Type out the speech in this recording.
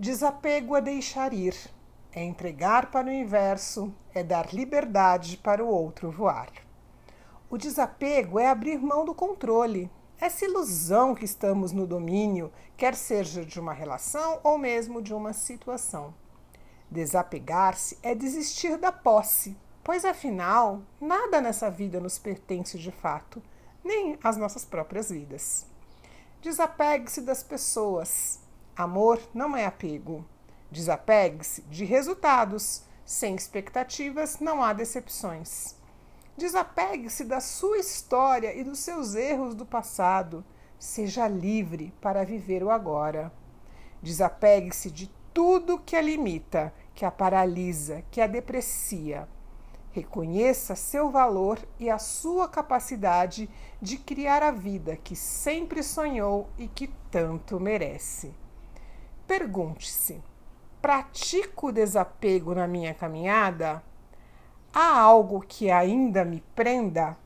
Desapego é deixar ir, é entregar para o universo, é dar liberdade para o outro voar. O desapego é abrir mão do controle, essa ilusão que estamos no domínio, quer seja de uma relação ou mesmo de uma situação. Desapegar-se é desistir da posse, pois afinal, nada nessa vida nos pertence de fato, nem as nossas próprias vidas. Desapegue-se das pessoas, Amor não é apego. Desapegue-se de resultados. Sem expectativas não há decepções. Desapegue-se da sua história e dos seus erros do passado. Seja livre para viver o agora. Desapegue-se de tudo que a limita, que a paralisa, que a deprecia. Reconheça seu valor e a sua capacidade de criar a vida que sempre sonhou e que tanto merece. Pergunte-se: pratico desapego na minha caminhada? Há algo que ainda me prenda?